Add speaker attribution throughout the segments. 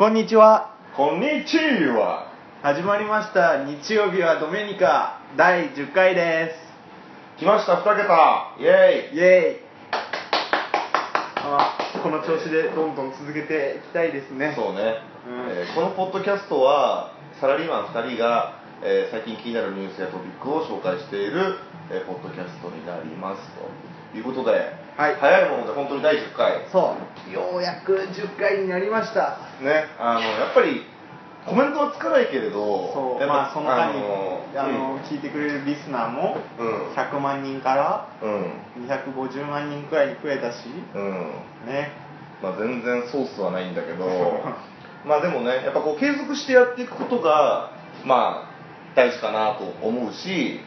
Speaker 1: こんにちは。
Speaker 2: こんにちは。
Speaker 1: 始まりました。日曜日はドメニカ。第10回で
Speaker 2: 来ました2桁。イエ
Speaker 1: すイエーイ。あこの調子でどんどん続けていきたいですね。
Speaker 2: イそうね、
Speaker 1: うん。
Speaker 2: えーこのポッドキャストはサラリーマン2人が、えー最近気になるニュースやトピックを紹介している、えーポッドキャストになりますということで、
Speaker 1: はい。
Speaker 2: 早いもので本当に第10回。
Speaker 1: そう。ようやく10回になりました。
Speaker 2: ね。あのやっぱりコメントはつかないけれど
Speaker 1: そう。まあその間にあ
Speaker 2: あ
Speaker 1: の、
Speaker 2: の
Speaker 1: 聞いてくれるリスナーも
Speaker 2: うん。
Speaker 1: 100万人から
Speaker 2: うん。
Speaker 1: 250万人くらいに増えたし
Speaker 2: うん、うん
Speaker 1: ね。
Speaker 2: まあ、全然ソースはないんだけど。まあでもねやっぱこう継続してやっていくことがまあ大事かなと思うし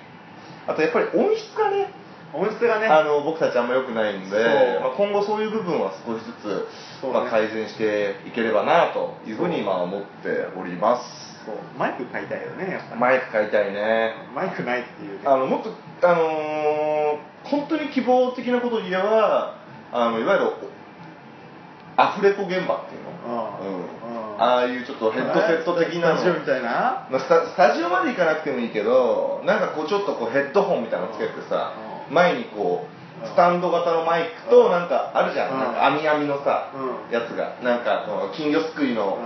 Speaker 2: あとやっぱり音質がね
Speaker 1: 音質がね。
Speaker 2: あの僕たちあんま良くないんで、まあ、今後そういう部分は少しずつ、
Speaker 1: ね。
Speaker 2: まあ、改善していければなというふうにまあ思っております。
Speaker 1: マイク買いたいよねやっぱり。
Speaker 2: マイク買いたいね。
Speaker 1: マイクないっていうね。
Speaker 2: あのもっとあのー本当に希望的なことを言えばあのいわゆるアフレコ現場っていうの。
Speaker 1: うんうん。
Speaker 2: ああいうちょっとヘッドセット的なの。
Speaker 1: スタジオみたいな？
Speaker 2: まあスタジオまで行かなくてもいいけどなんかこうちょっとこうヘッドホンみたいなのつけてさ
Speaker 1: うん
Speaker 2: 前にこ
Speaker 1: うん
Speaker 2: うスタンド型のマイクとなんかあるじゃ
Speaker 1: うん。
Speaker 2: んなんか網網のさ
Speaker 1: うん。
Speaker 2: やつが。なんかこの金魚すくいの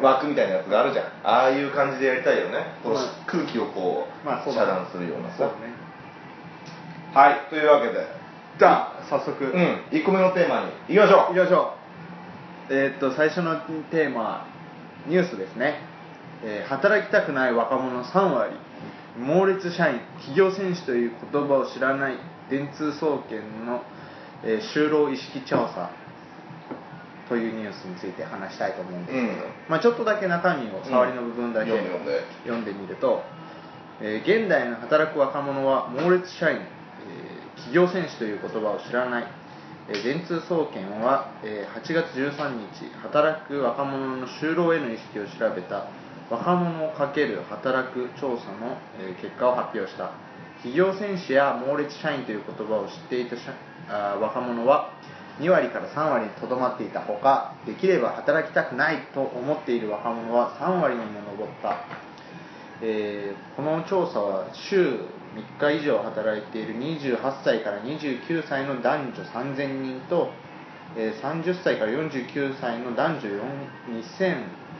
Speaker 2: 枠みたいなやつがあるじゃん。ああいう感じでやりたいよね。空気をこう
Speaker 1: まあ
Speaker 2: 遮断するようなさ。
Speaker 1: ね。
Speaker 2: はい。というわけで。
Speaker 1: じゃあ早速、
Speaker 2: うん。1個目のテーマに。行きましょ
Speaker 1: いきましょう。えーっと最初のテーマニュースですね、えー働きたくない若者3割。猛烈社員企業戦士という言葉を知らない電通総研の、えー就労意識調査というニュースについて話したいと思うんですけど、
Speaker 2: うん。
Speaker 1: まあ、ちょっとだけ中身を触りの部分だけ、
Speaker 2: うん。読んで
Speaker 1: みると、えー現代の働く若者は猛烈社員、えー企業戦士という言葉を知らない、えー電通総研は、えー8月13日働く若者の就労への意識を調べた若者をかける働く調査の、えー結果を発表した企業戦士や猛烈社員という言葉を知っていたあ若者は2割から3割にとどまっていたほかできれば働きたくないと思っている若者は3割にも上った。えーこの調査は週3日以上働いている28歳から29歳の男女3000人と、えー30歳から49歳の男女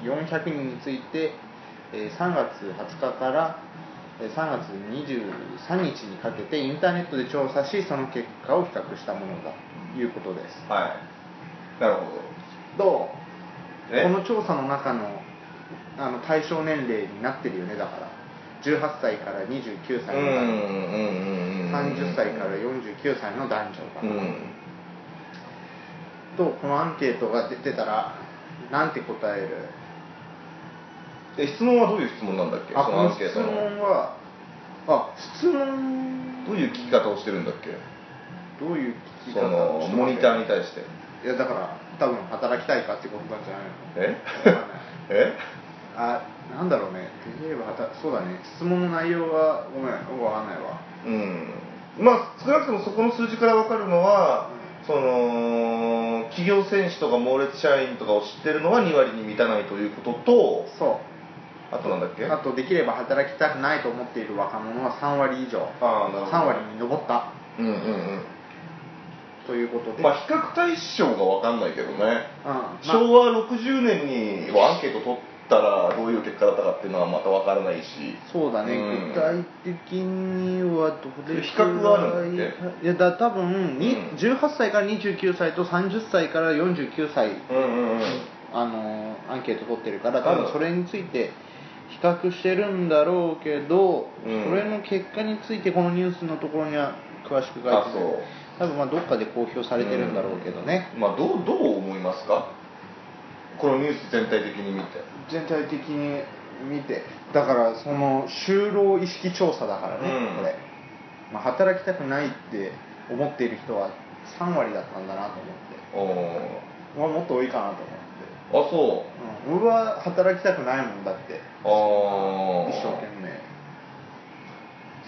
Speaker 1: 2400人について、えー3月20日から3月23日にかけてインターネットで調査しその結果を比較したものだということです。
Speaker 2: うはい。なるほ
Speaker 1: ど。う？
Speaker 2: え？
Speaker 1: この調査の中のあの対象年齢になってるよねだから。18歳から29歳の男女。30歳から49歳の男女が、
Speaker 2: うん。
Speaker 1: とこのアンケートが出てたらなんて答える？
Speaker 2: え質問はどういう質問なんだっけ？
Speaker 1: あ
Speaker 2: そ
Speaker 1: この
Speaker 2: アンケートの。
Speaker 1: 問はあ質問。
Speaker 2: どういう聞き方をしてるんだっけ？
Speaker 1: どういう聞き
Speaker 2: そ
Speaker 1: 方
Speaker 2: のモニターに対して。
Speaker 1: いやだから多分働きたいかってことなんじゃないの。
Speaker 2: え？
Speaker 1: わかんない。
Speaker 2: え？
Speaker 1: あなんだろうね。できれば働そうだね。質問の内容はごめんわかんないわ。
Speaker 2: うん。まあ少なくともそこの数字から分かるのは、その企業戦士とか猛烈社員とかを知ってるのは2割に満たないということと
Speaker 1: そう
Speaker 2: あとなんだっけ？
Speaker 1: あとできれば働きたくないと思っている若者は3割以上。
Speaker 2: あーなるほど。
Speaker 1: 3割に上った。
Speaker 2: うんうんうん。
Speaker 1: ということで、
Speaker 2: まあ比較対象が分かんないけどね、
Speaker 1: うん。まあ。
Speaker 2: 昭和60年にアンケート取ったらどういう結果だったかっていうのはまた分からないし。
Speaker 1: そうだね、
Speaker 2: うん。
Speaker 1: 具体的にはどれ
Speaker 2: 比較はあるんだっ
Speaker 1: いやだ多分、に
Speaker 2: うん。
Speaker 1: 18歳から29歳と30歳から49歳。
Speaker 2: うんうんうん。
Speaker 1: あのアンケート取ってるから多
Speaker 2: うん。
Speaker 1: 分それについて比較してるんだろうけど、
Speaker 2: うん。
Speaker 1: それの結果についてこのニュースのところには詳しく書いて
Speaker 2: あそう。
Speaker 1: 多分まあどっかで公表されてるんだろうけどね、
Speaker 2: まあどうどう思いますか？このニュース全体的に見て。
Speaker 1: 全体的に見て。だからその就労意識調査だからね、
Speaker 2: うん。
Speaker 1: これ、まあ、働きたくないって思っている人は3割だったんだなと思って。
Speaker 2: お
Speaker 1: まあもっと多いかなと思って
Speaker 2: あそう。
Speaker 1: うん、俺は働きたくないもんだって。
Speaker 2: ああ
Speaker 1: 一生懸命。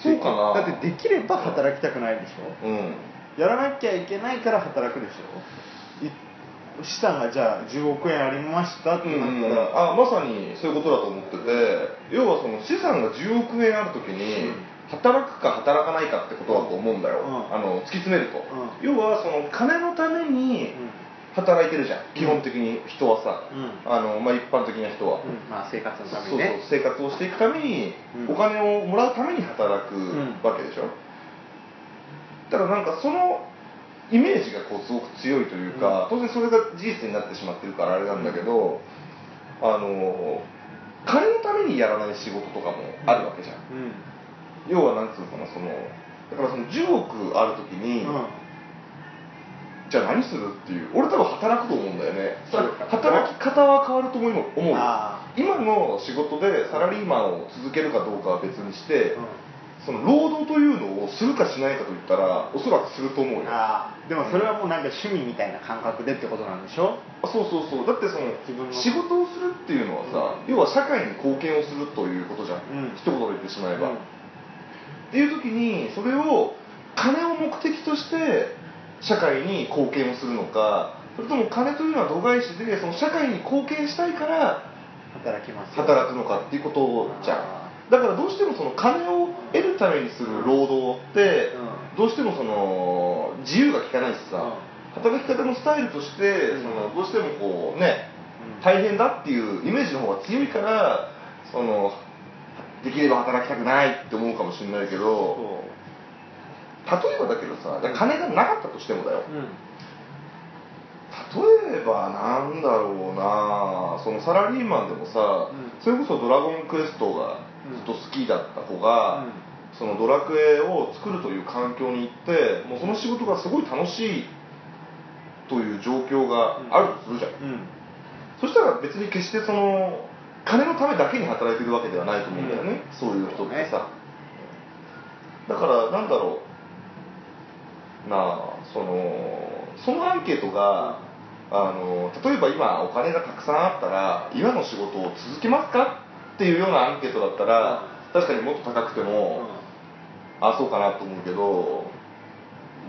Speaker 2: そうかな。
Speaker 1: だってできれば働きたくないでしょ。
Speaker 2: うん。
Speaker 1: やらなきゃいけないから働くでしょ。い資産がじゃあ10億円ありましたってなったら、
Speaker 2: あまさにそういうことだと思ってて。要はその資産が10億円ある時に、
Speaker 1: うん。
Speaker 2: 働くか働かないかってことだと思うんだよ、
Speaker 1: うん。
Speaker 2: あの突き詰めると、
Speaker 1: ん。
Speaker 2: 要はその金のために働いてるじゃん、基本的に人はさ、
Speaker 1: うん。
Speaker 2: あのまあ、一般的な人は、
Speaker 1: うん。まあ生活のため
Speaker 2: そうそう。
Speaker 1: にね
Speaker 2: 生活をしていくために、
Speaker 1: うん。
Speaker 2: お金をもらうために働く
Speaker 1: ん。
Speaker 2: わけでしょ、だからなんかそのイメージがこうすごく強いというか、当然それが事実になってしまってるからあれなんだけど、あの金のためにやらない仕事とかもあるわけじゃん、
Speaker 1: うん。
Speaker 2: 要はなんつうのかなそのだからその10億ある時に、
Speaker 1: うん
Speaker 2: じゃあ何するっていう。俺多分働くと思うんだよね。働き方は変わると思う今の仕事でサラリーマンを続けるかどうかは別にして、
Speaker 1: うん。
Speaker 2: その労働というのをするかしないかといったらおそらくすると思うよ。
Speaker 1: でもそれはもうなんか趣味みたいな感覚でってことなんでしょ？
Speaker 2: そうそうそう。だってその仕事をするっていうのはさ、要は社会に貢献をするということじゃん、
Speaker 1: うん。
Speaker 2: 一言で言ってしまえば、
Speaker 1: うん。
Speaker 2: っていう時にそれを金を目的として社会に貢献をするのかそれとも金というのは度外視でその社会に貢献したいから
Speaker 1: 働きますよ。
Speaker 2: 働くのかっていうことじゃ
Speaker 1: あ
Speaker 2: んだからどうしてもその金を得るためにする労働って
Speaker 1: うん。
Speaker 2: どうしてもその自由が利かないしさ。
Speaker 1: う
Speaker 2: 働き方のスタイルとして
Speaker 1: うん。
Speaker 2: そのどうしてもこうね
Speaker 1: うん。
Speaker 2: 大変だっていうイメージの方が強いからそのできれば働きたくないって思うかもしれないけど例えばだけどさ金がなかったとしてもだよ。例えばなんだろうなそのサラリーマンでもさ、
Speaker 1: うん。
Speaker 2: それこそ「ドラゴンクエスト」がずっと好きだった子が、
Speaker 1: うん。
Speaker 2: そのドラクエを作るという環境に行ってもうその仕事がすごい楽しいという状況があるとするじゃん、
Speaker 1: うん。
Speaker 2: そしたら別に決してその金のためだけに働いてるわけではないと思うんだよね、
Speaker 1: うん。
Speaker 2: そういう人ってさ、だからなんだろうなあそのそのアンケートがあの例えば今お金がたくさんあったら今の仕事を続けますかっていうようなアンケートだったら確かにもっと高くても、あそうかなと思うけど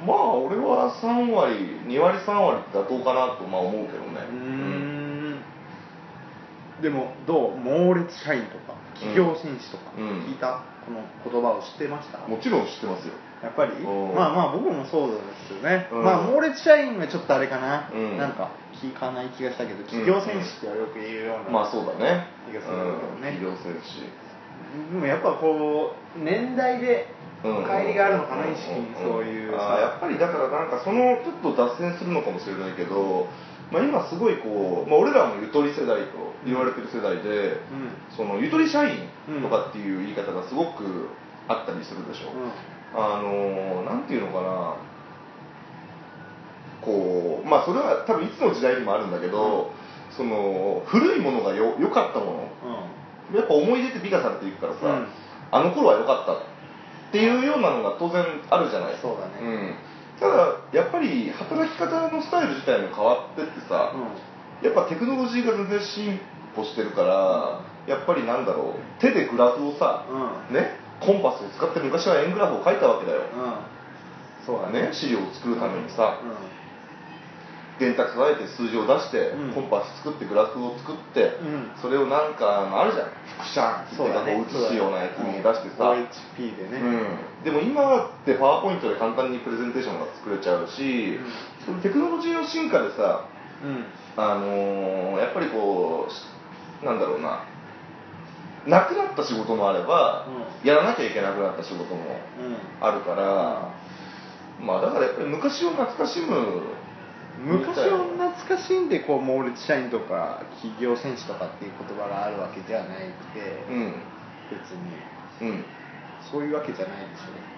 Speaker 2: まあ俺は3割2割3割って妥当かなとまあ思うけどね。
Speaker 1: うーん。でもどう？猛烈社員とか企業戦士とか
Speaker 2: うん。
Speaker 1: 聞いた、この言葉を知ってました？
Speaker 2: もちろん知ってますよ
Speaker 1: やっぱり？
Speaker 2: う。ん
Speaker 1: まあまあ僕もそうですよね、
Speaker 2: うん。
Speaker 1: まあ猛烈社員はちょっとあれかな、
Speaker 2: うん。
Speaker 1: なんか聞かない気がしたけど企業戦士ってよく言うような、
Speaker 2: まあそうだね。
Speaker 1: 気がするけどね。
Speaker 2: うん。企業戦士。
Speaker 1: でもやっぱこう年代で
Speaker 2: うん。
Speaker 1: 乖離があるのかな、意識にそういう
Speaker 2: やっぱりだからなんかそのちょっと脱線するのかもしれないけど、まあ、今すごいこう、まあ、俺らもゆとり世代と言われてる世代で、
Speaker 1: うん。
Speaker 2: そのゆとり社員とかっていう言い方がすごくあったりするでしょ、
Speaker 1: うん
Speaker 2: あのーなんていうのかな。こうまあそれは多分いつの時代にもあるんだけど、その古いものがよ良かったもの。やっぱ思い出って美化されていくからさ、
Speaker 1: うん。
Speaker 2: あの頃は良かったっていうようなのが当然あるじゃない。
Speaker 1: そうだね。
Speaker 2: ん、ただやっぱり働き方のスタイル自体も変わってってさ、やっぱテクノロジーが全然進歩してるからやっぱりなんだろう手でグラフをさ、
Speaker 1: うん。
Speaker 2: ねコンパスを使って昔は円グラフを書いたわけだよ、
Speaker 1: うん。そうだね。
Speaker 2: ね、資料を作るためにさ、
Speaker 1: うん。
Speaker 2: 電卓叩いて数字を出して、
Speaker 1: うん。
Speaker 2: コンパス作ってグラフを作って、
Speaker 1: うん。
Speaker 2: それをなんかあるじゃん。副写って
Speaker 1: そうだね。
Speaker 2: こう写すようなやつに出してさ、
Speaker 1: OHP でね、
Speaker 2: うん、でも今ってパワーポイントで簡単にプレゼンテーションが作れちゃうし、そのテクノロジーの進化でさ、
Speaker 1: うん。
Speaker 2: あのーやっぱりこうなんだろうななくなった仕事もあれば、
Speaker 1: う
Speaker 2: やらなきゃいけなくなった仕事も
Speaker 1: うん。
Speaker 2: あるから、まあだからやっぱり昔を懐かしむ
Speaker 1: 昔を懐かしんでこう猛烈社員とか企業戦士とかっていう言葉があるわけじゃなくて、
Speaker 2: うん。
Speaker 1: 別に。
Speaker 2: うん。
Speaker 1: そういうわけじゃないでしょ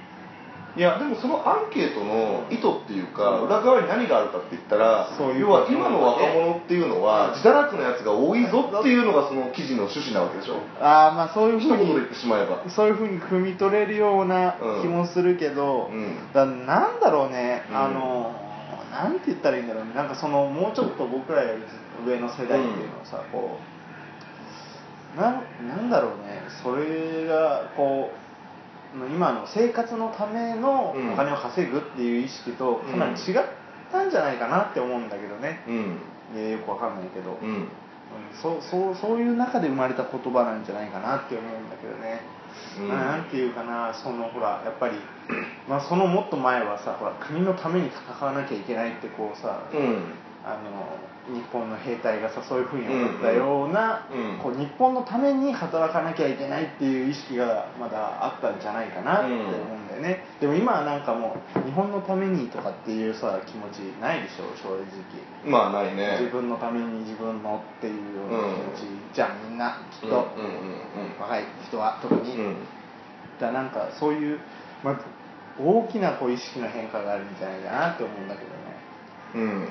Speaker 2: いやでもそのアンケートの意図っていうか、裏側に何があるかって言ったら要は今の若者っていうのは自堕落なやつが多いぞっていうのがその記事の趣旨なわけでしょ。
Speaker 1: ああまあそういう
Speaker 2: 一
Speaker 1: ふうに
Speaker 2: 言で言ってしまえば。
Speaker 1: そういうふうに汲み取れるような気もするけど、
Speaker 2: うん。
Speaker 1: だなんだろうね、
Speaker 2: うん。
Speaker 1: あのなんて言ったらいいんだろうね。なんかそのもうちょっと僕らより上の世代っていうのをさ、こうなんなんだろうね。それがこう今の生活のためのお金を稼ぐっていう意識とかなり違ったんじゃないかなって思うんだけどね、
Speaker 2: うん。
Speaker 1: よくわかんないけど、
Speaker 2: うん。
Speaker 1: うんそうそうそういう中で生まれた言葉なんじゃないかなって思うんだけどね、
Speaker 2: うん。
Speaker 1: まあなんていうかなそのほらやっぱり、まあ、そのもっと前はさほら国のために戦わなきゃいけないってこうさ、
Speaker 2: うん。
Speaker 1: あの日本の兵隊がさそういうふうに思ったような、
Speaker 2: うん。
Speaker 1: こう日本のために働かなきゃいけないっていう意識がまだあったんじゃないかなって思うんだよね、でも今はなんかもう日本のためにとかっていうさ気持ちないでしょ正直。
Speaker 2: まあないね。
Speaker 1: 自分のために自分のっていうような気持ち。じゃん、みんなきっと、
Speaker 2: うんうんうん
Speaker 1: 若い人は特に、
Speaker 2: うん。
Speaker 1: だなんかそういう、まあ、大きなこう意識の変化があるんじゃないかなって思うんだけどね。
Speaker 2: うん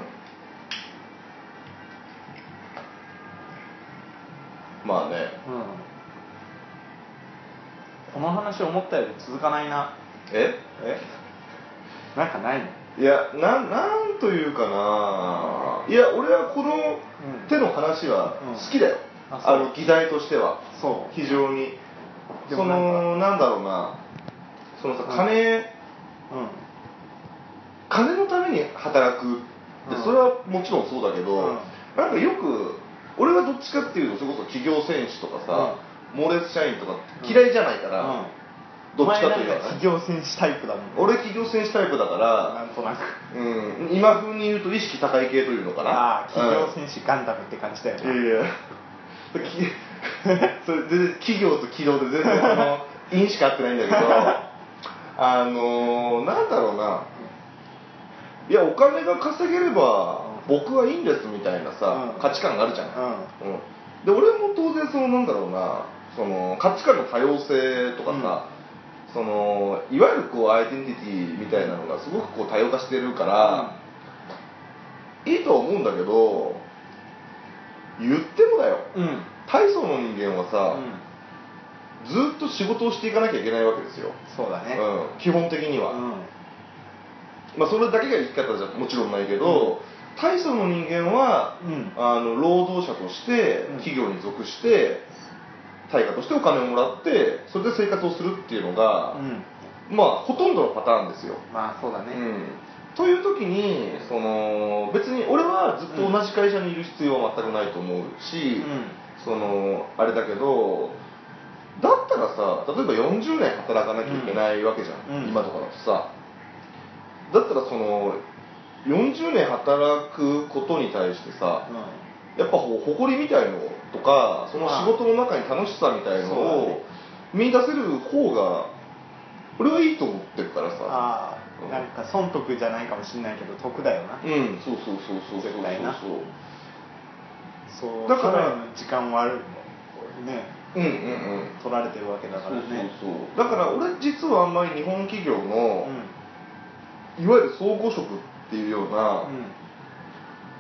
Speaker 2: まあね。
Speaker 1: うん。この話思ったより続かないな。
Speaker 2: え？
Speaker 1: え？なんかないの？
Speaker 2: いやなんなんというかな。いや俺はこの
Speaker 1: うん。
Speaker 2: 手の話は
Speaker 1: うん。
Speaker 2: 好きだよ、
Speaker 1: あそう。
Speaker 2: あの議題としては。
Speaker 1: そう。
Speaker 2: 非常に。そのなんだろうな。そのさ
Speaker 1: うん。
Speaker 2: 金、
Speaker 1: うん。
Speaker 2: 金のために働く。で
Speaker 1: うん。
Speaker 2: それはもちろんそうだけど、
Speaker 1: うん。
Speaker 2: なんかよく俺はどっちかっていうとそれこそ企業戦士とかさ、猛烈社員とか嫌いじゃないから、
Speaker 1: うん。
Speaker 2: どっちかというと、
Speaker 1: 企業戦士タイプだもんね。
Speaker 2: 俺企業戦士タイプだから、
Speaker 1: なんとなく。
Speaker 2: うん、今風に言うと意識高い系というのかな。
Speaker 1: ああ企業
Speaker 2: うん
Speaker 1: 戦士ガンダムって感じだよね。
Speaker 2: いやいや。き それ全然企業と企業で全然その 因しか合ってないんだけどあのー、なんだろうな。いやお金が稼げれば僕はいいんですみたいなさ、
Speaker 1: うん。
Speaker 2: 価値観があるじゃん、
Speaker 1: うん。
Speaker 2: うん。で俺も当然そのなんだろうなその価値観の多様性とかさ、そのいわゆるこうアイデンティティみたいなのがすごくこう多様化してるから、いいとは思うんだけど言ってもだよ。
Speaker 1: うん。うん
Speaker 2: 大層の人間はさ、ずっと仕事をしていかなきゃいけないわけですよ、
Speaker 1: そうだね。
Speaker 2: うん、基本的には、
Speaker 1: うん。
Speaker 2: まあ、それだけが生き方じゃもちろんないけど、大層の人間は
Speaker 1: うん。
Speaker 2: あの労働者として
Speaker 1: うん。
Speaker 2: 企業に属して対価としてお金をもらってそれで生活をするっていうのが、
Speaker 1: うん。
Speaker 2: まあほとんどのパターンですよ、
Speaker 1: まあそうだね。
Speaker 2: うん、という時にその別に俺はずっと同じ会社にいる必要は全くないと思うし、そのあれだけどだったらさ例えば40年働かなきゃいけないわけじゃん。今とかだとさ。だったらその40年働くことに対してさやっぱこう誇りみたいのとかその仕事の中に楽しさみたいのを
Speaker 1: ね。
Speaker 2: 見出せる方が俺はいいと思ってるからさ。
Speaker 1: あ
Speaker 2: うん
Speaker 1: あなんか損得じゃないかもしれないけど得だよな。
Speaker 2: うんそうそうそうそうそうそう。
Speaker 1: 絶対な。
Speaker 2: そう
Speaker 1: そう
Speaker 2: だから
Speaker 1: 時間はあるね。
Speaker 2: うんうんうん。
Speaker 1: 取られてるわけだからね。
Speaker 2: そうそうそう。だから俺実はあんまり日本企業
Speaker 1: う
Speaker 2: の、
Speaker 1: ん。
Speaker 2: いわゆる総合職っていうような、
Speaker 1: うん。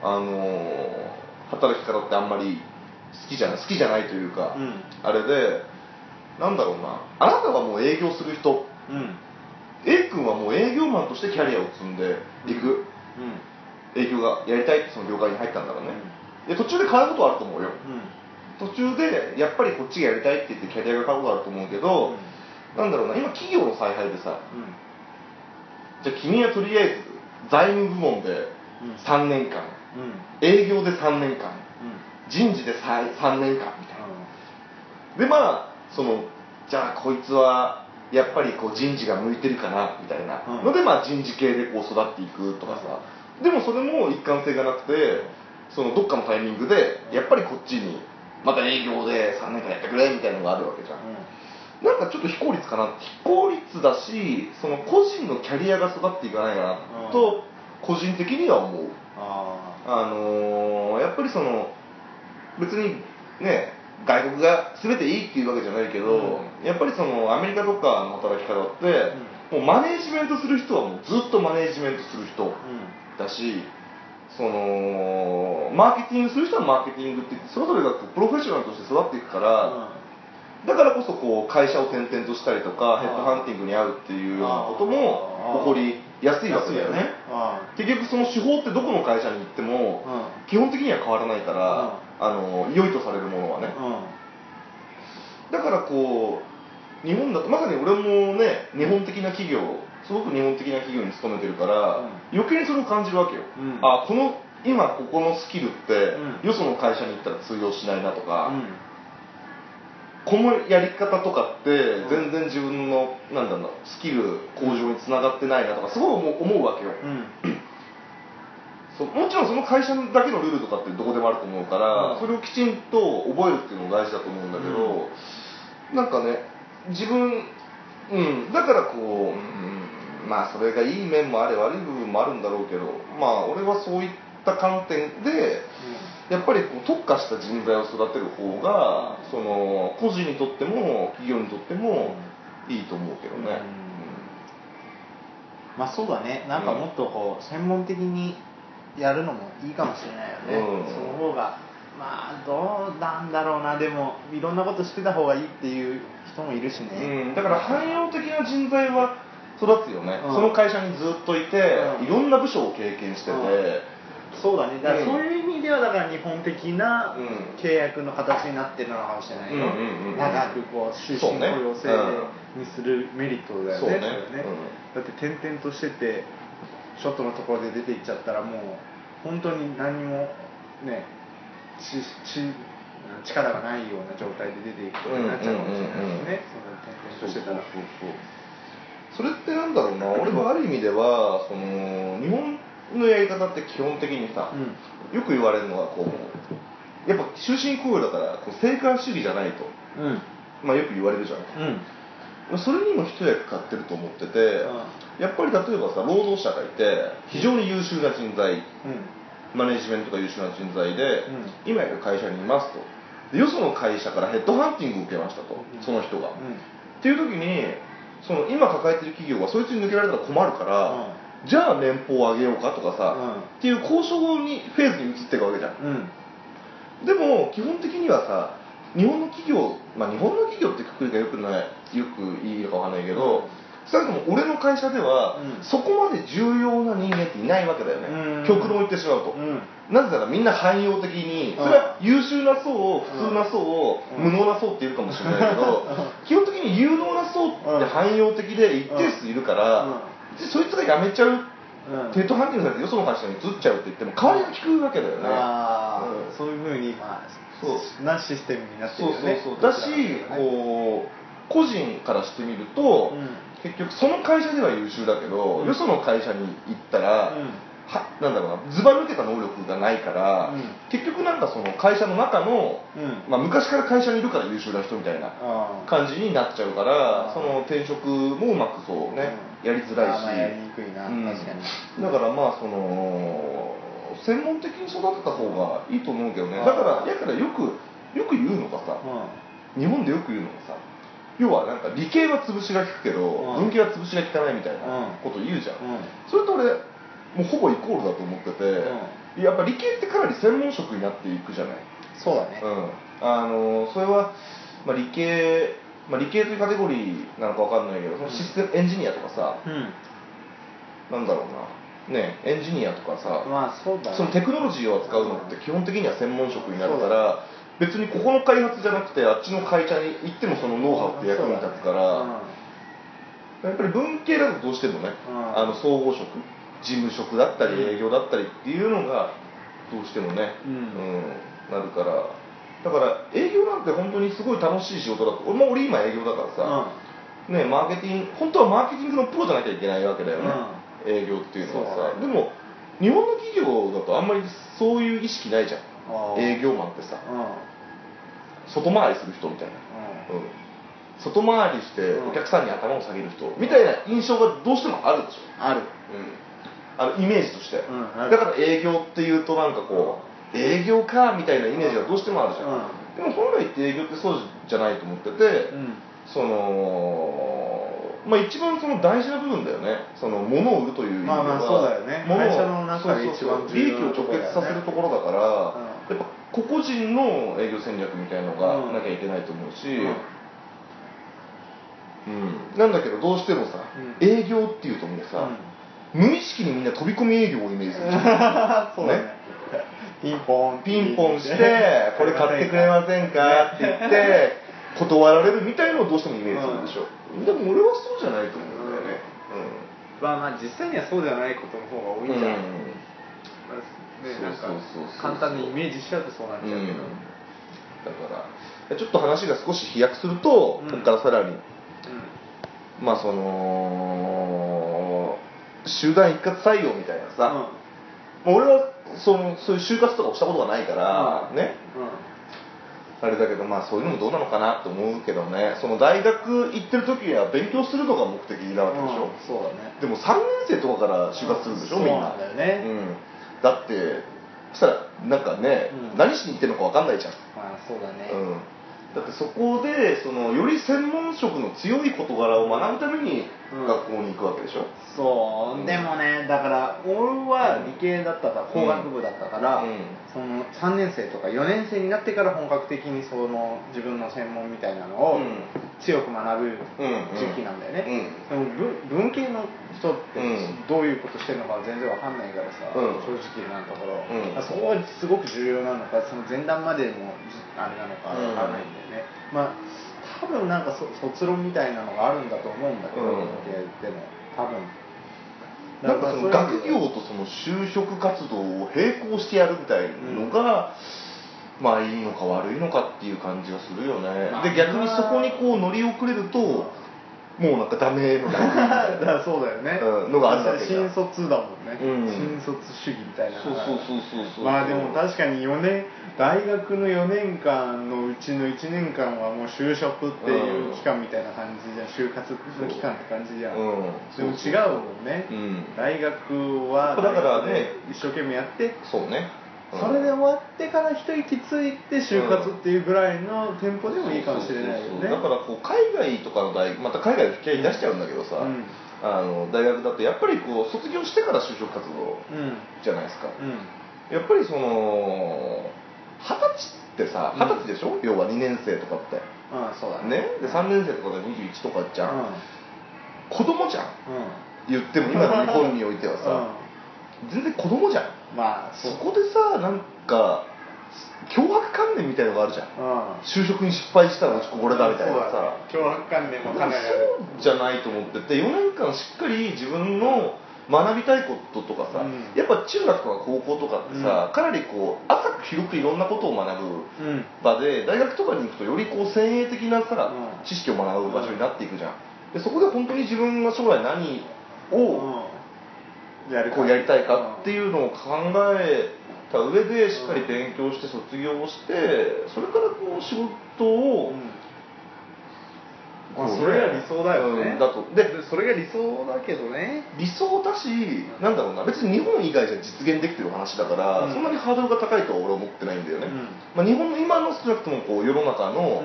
Speaker 2: あのー働き方ってあんまり好きじゃない好きじゃないというか、
Speaker 1: うん。
Speaker 2: あれでなんだろうなあなたはもう営業する人
Speaker 1: うん。
Speaker 2: A 君はもう営業マンとしてキャリアを積んでいく、営業がやりたいってその業界に入ったんだろうね、で途中で変わることはあると思うよ。
Speaker 1: うん。
Speaker 2: 途中でやっぱりこっちがやりたいって言ってキャリアが変わることはあると思うけど、なんだろうな今企業の采配でさ
Speaker 1: うん。
Speaker 2: じゃあ君はとりあえず財務部門で
Speaker 1: うん。
Speaker 2: 3年間。
Speaker 1: うん。
Speaker 2: 営業で3年間。
Speaker 1: うん。
Speaker 2: 人事で 3, 3年間みたいな。でまあそのじゃあこいつはやっぱりこう人事が向いてるかなみたいな。
Speaker 1: うん。
Speaker 2: ので、まあ人事系でこう育っていくとかさ、でもそれも一貫性がなくてそのどっかのタイミングでやっぱりこっちにまた営業で3年間やってくれみたいなのがあるわけじゃん、なんかちょっと非効率かな。非効率だしその個人のキャリアが育っていかないかな。と個人的には思う。
Speaker 1: あ
Speaker 2: あのーやっぱりその別にね外国が全ていいっていうわけじゃないけど、やっぱりそのアメリカとかの働き方って、もうマネージメントする人はもうずっとマネージメントする人だしそのマーケティングする人はマーケティングってそれぞれがこうプロフェッショナルとして育っていくから、だからこそこう会社を転々としたりとかヘッドハンティングに遭うっていうようなことも起こりやすいわけだよね。
Speaker 1: あ
Speaker 2: 結局その手法ってどこの会社に行っても
Speaker 1: あ
Speaker 2: 基本的には変わらないから、あの良いとされるものはね、だからこう日本だとまさに俺もね日本的な企業すごく日本的な企業に勤めてるから、余計にそれを感じるわけよ、
Speaker 1: うん。
Speaker 2: あこの今ここのスキルって、
Speaker 1: うん。
Speaker 2: よその会社に行ったら通用しないなとか、
Speaker 1: うん
Speaker 2: このやり方とかって
Speaker 1: うん。
Speaker 2: 全然自分のなんだろうスキル向上につながってないなとかすごい思うわけよ、
Speaker 1: うん。
Speaker 2: そうもちろんその会社だけのルールとかってどこでもあると思うから、
Speaker 1: うん。
Speaker 2: それをきちんと覚えるっていうのも大事だと思うんだけど、なんかね自分うんだからこう、うん、まあそれがいい面もあれ悪い部分もあるんだろうけどまあ俺はそういった観点でやっぱりこう特化した人材を育てる方がその個人にとっても企業にとってもいいと思うけどね、
Speaker 1: まあそうだね。なんかもっとこう専門的にやるのもいいかもしれないよね、
Speaker 2: うん。
Speaker 1: その方がまあどうなんだろうな。でもいろんなことしてた方がいいっていう人もいるしね、
Speaker 2: うん、だから汎用的な人材は育つよね、
Speaker 1: うん。
Speaker 2: その会社にずっといて、
Speaker 1: うん。
Speaker 2: いろんな部署を経験してて、
Speaker 1: そうだね。だから
Speaker 2: うん。
Speaker 1: そういうではだから日本的な
Speaker 2: うん。
Speaker 1: 契約の形になってるのかもしれないよ、
Speaker 2: うんうんうんうん。
Speaker 1: 長くこう終身雇用制にするメリットだよね
Speaker 2: そうね。
Speaker 1: れね。だって転々としててちょっとのところで出ていっちゃったらもう本当に何にもねちち力がないような状態で出ていくことになっちゃうかもしれないですね、その転々としてたら。
Speaker 2: それってなんだろうな。俺はある意味ではその日本のやり方って基本的にさ、
Speaker 1: うん。
Speaker 2: よく言われるのはこうやっぱ終身雇用だからこう成果主義じゃないと、
Speaker 1: うん。
Speaker 2: まあ、よく言われるじゃん。
Speaker 1: うん。
Speaker 2: それにも一役買ってると思ってて、やっぱり例えばさ労働者がいて非常に優秀な人材マネジメントが優秀な人材で、
Speaker 1: うん。
Speaker 2: 今やる会社にいますと。でよその会社からヘッドハンティングを受けましたと、
Speaker 1: うん。
Speaker 2: その人が、
Speaker 1: うん。
Speaker 2: っていう時にその今抱えてる企業はそいつに抜けられたら困るから、じゃあ年俸を上げようかとかさ、
Speaker 1: うん。
Speaker 2: っていう交渉にフェーズに移っていくわけじゃん。
Speaker 1: うん。
Speaker 2: でも基本的にはさ日本の企業まあ日本の企業ってくくりがよくないよくいいのかわかんないけど、少なくとも俺の会社では、
Speaker 1: うん。
Speaker 2: そこまで重要な人間っていないわけだよね、
Speaker 1: うん。
Speaker 2: 極論言ってしまうと、
Speaker 1: うん。
Speaker 2: なぜならみんな汎用的に
Speaker 1: うん。
Speaker 2: それは優秀な層を普通な層を
Speaker 1: うん。
Speaker 2: 無能な層って言うかもしれないけど基本的に有能な層って汎用的で一定数いるからでそいつが辞めちゃう
Speaker 1: うん。
Speaker 2: ヘッドハンティングされてよその会社に移っちゃうって言っても代わりが効くわけだよね。
Speaker 1: ああ、
Speaker 2: うん。
Speaker 1: そういうふうにまあ
Speaker 2: そう。
Speaker 1: なシステムになって
Speaker 2: そう
Speaker 1: るよね。
Speaker 2: そうそうだしこう個人からしてみると、
Speaker 1: うん。
Speaker 2: 結局その会社では優秀だけど、
Speaker 1: うん。
Speaker 2: よその会社に行ったら、
Speaker 1: うん。
Speaker 2: はなんだろうなずば抜けた能力がないから、
Speaker 1: うん。
Speaker 2: 結局なんかその会社の中の、
Speaker 1: うん。
Speaker 2: まあ、昔から会社にいるから優秀な人みたいな感じになっちゃうから、その転職もうまくそうね、
Speaker 1: うん
Speaker 2: やりづらいし、
Speaker 1: やりにくいな。
Speaker 2: うん。
Speaker 1: 確かに。
Speaker 2: だからまあその専門的に育てた方がいいと思うけどね。だからだからよくよく言うのがさ、
Speaker 1: う
Speaker 2: 日本でよく言うのがさ要はなんか理系は潰しが効くけど、
Speaker 1: うん。
Speaker 2: 文系は潰しが効かないみたいなこと言うじゃん。それと俺もうほぼイコールだと思ってて、やっぱ理系ってかなり専門職になっていくじゃない、
Speaker 1: そうだね。
Speaker 2: うん、あのそれは、まあ、理系、まあ、理系というカテゴリーなのかわかんないけどそのシステムエンジニアとかさ、
Speaker 1: うん。
Speaker 2: なんだろうな。ねエンジニアとかさ、
Speaker 1: まあそうだね。
Speaker 2: そのテクノロジーを扱うのって基本的には専門職になるから別にここの開発じゃなくてあっちの会社に行ってもそのノウハウって役に立つから、やっぱり文系だとどうしてもね、
Speaker 1: うん。
Speaker 2: あの総合職事務職だったり
Speaker 1: うん。
Speaker 2: 営業だったりっていうのがどうしてもね、
Speaker 1: うん
Speaker 2: なるからだから営業なんて本当にすごい楽しい仕事だと。俺も俺今営業だからさ、ね、マーケティング本当はマーケティングのプロじゃなきゃいけないわけだよね、営業っていうのはさ、でも日本の企業だとあんまりそういう意識ないじゃん。営業マンってさ。外回りする人みたいな、
Speaker 1: うん。
Speaker 2: うん、外回りして
Speaker 1: うん。
Speaker 2: お客さんに頭を下げる人みたいな印象がどうしてもあるでしょ、
Speaker 1: ある。
Speaker 2: うん、あのイメージとして、だから営業っていうとなんかこう営業かみたいなイメージがどうしてもあるじゃん、
Speaker 1: うん。
Speaker 2: でも本来って営業ってそうじゃないと思ってて、
Speaker 1: うん。
Speaker 2: そのまあ一番その大事な部分だよね。その物を売るという意味では、
Speaker 1: まあまあそうだよね。会社の中で一番
Speaker 2: 利益を直結させるところだから、
Speaker 1: うん。
Speaker 2: やっぱ個々人の営業戦略みたいのが
Speaker 1: うん。
Speaker 2: なきゃいけないと思うし、
Speaker 1: うん。
Speaker 2: うん。なんだけどどうしてもさ、
Speaker 1: うん。
Speaker 2: 営業っていうとみんなさ、無意識にみんな飛び込み営業をイメージする
Speaker 1: ね。ピンポン
Speaker 2: ピンポンして「これ買ってくれませんか?」って言って 断られるみたいのをどうしてもイメージするでしょ、でも俺はそうじゃないと思うん。だよね
Speaker 1: まあまあ実際にはそうではないことの方が多いんじゃん、
Speaker 2: うん。
Speaker 1: まあねなんか
Speaker 2: そうそうそう。そう
Speaker 1: 簡単にイメージしちゃうとそうなっちゃうけど、
Speaker 2: うん。だからちょっと話が少し飛躍すると、
Speaker 1: うん。
Speaker 2: ここからさらに。
Speaker 1: うん。
Speaker 2: まあその集団一括採用みたいなさ、まあ俺はそのそういう就活とかをしたことがないから、
Speaker 1: うん。
Speaker 2: ね。
Speaker 1: うん。
Speaker 2: あれだけどまあそういうのもどうなのかなと思うけどね。その大学行ってる時は勉強するのが目的なわけでしょ、
Speaker 1: うん。そうだね。
Speaker 2: でも3年生とかから就活するでしょ、みんな
Speaker 1: だよね。
Speaker 2: うん、だってそしたらなんかね、
Speaker 1: うん。
Speaker 2: 何しに行ってるのか分かんないじゃん、
Speaker 1: まあそうだね、
Speaker 2: うん、だってそこでそのより専門職の強い事柄を学ぶために
Speaker 1: うん。
Speaker 2: 学校に行くわけでしょ、
Speaker 1: そう、
Speaker 2: うん。
Speaker 1: でもねだから俺は理系だったから工学部だったから、
Speaker 2: うん。
Speaker 1: その3年生とか4年生になってから本格的にその自分の専門みたいなのを
Speaker 2: うん
Speaker 1: 強く学ぶ
Speaker 2: うん
Speaker 1: 時期なんだよね、でも文文系の人って
Speaker 2: うん。
Speaker 1: どういうことしてるのか全然わかんないからさ、
Speaker 2: うん。
Speaker 1: 正直なところ、
Speaker 2: うん。
Speaker 1: そこはすごく重要なのかその前段までもじあれなのかわかんないんだよね、まあ多分なんかそ卒論みたいなのがあるんだと思うんだけど、
Speaker 2: うん。
Speaker 1: 文系でも多分。
Speaker 2: なんかその学業とその就職活動を並行してやるみたいのが、まあいいのか悪いのかっていう感じがするよね、
Speaker 1: まあ
Speaker 2: で逆にそこにこう乗り遅れるともうなんかダメの学
Speaker 1: だからそうだよね、
Speaker 2: うんのがあるわけ
Speaker 1: 新卒だもんね、
Speaker 2: うん。
Speaker 1: 新卒主義みたいな
Speaker 2: そうそうそうそうそう。
Speaker 1: まあでも確かに4年大学の4年間のうちの1年間はもう就職っていう期間みたいな感じじゃん就活の期間って感じじゃん、
Speaker 2: うん。
Speaker 1: でも違うもんね、
Speaker 2: うん。
Speaker 1: 大学は
Speaker 2: だからね
Speaker 1: 一生懸命やって
Speaker 2: そうね、うん
Speaker 1: それで終わってから一息ついて就活っていうぐらいのテンポでもいいかもしれないよね。
Speaker 2: だからこう海外とかの大また海外の引き合いに出しちゃうんだけどさ、
Speaker 1: うん。
Speaker 2: あの大学だとやっぱりこう卒業してから就職活動
Speaker 1: うん
Speaker 2: じゃないですか、
Speaker 1: うん。
Speaker 2: やっぱりその二十歳ってさ
Speaker 1: うん。
Speaker 2: 二十歳でしょ、要は2年生とかって。
Speaker 1: うんそうだ
Speaker 2: ね。で3年生とかが21とかじゃん、
Speaker 1: うん。
Speaker 2: 子供じゃん。
Speaker 1: うん。
Speaker 2: 言っても今の日本においてはさ、全然子供じゃん
Speaker 1: うんまあ
Speaker 2: そこでさなんか脅迫観念みたいのがあるじゃん。
Speaker 1: うん。
Speaker 2: 就職に失敗したらうちこれだみたいなさ、
Speaker 1: そうだね。脅迫観念もかなりある。
Speaker 2: そうじゃないと思ってて4年間しっかり自分の学びたいこととかさ、
Speaker 1: うん。
Speaker 2: やっぱ中学とか高校とかってさ、
Speaker 1: うん。
Speaker 2: かなりこう浅く広くいろんなことを学ぶ
Speaker 1: うん。
Speaker 2: 場で大学とかに行くとよりこう先鋭的なさ、
Speaker 1: うん。
Speaker 2: 知識を学ぶ場所になっていくじゃん。でそこで本当に自分が将来何をこうやりたいかっていうのを考えた上でしっかり勉強して卒業してそれからこう仕事を、
Speaker 1: まあそれが理想だよね。
Speaker 2: うんだと。で
Speaker 1: でそれが理想だけどね。
Speaker 2: 理想だしなんだろうな別に日本以外じゃ実現できてる話だから、
Speaker 1: うん。
Speaker 2: そんなにハードルが高いとは俺は思ってないんだよね、
Speaker 1: うん。
Speaker 2: まあ、日本の今の少なくともこう世の中の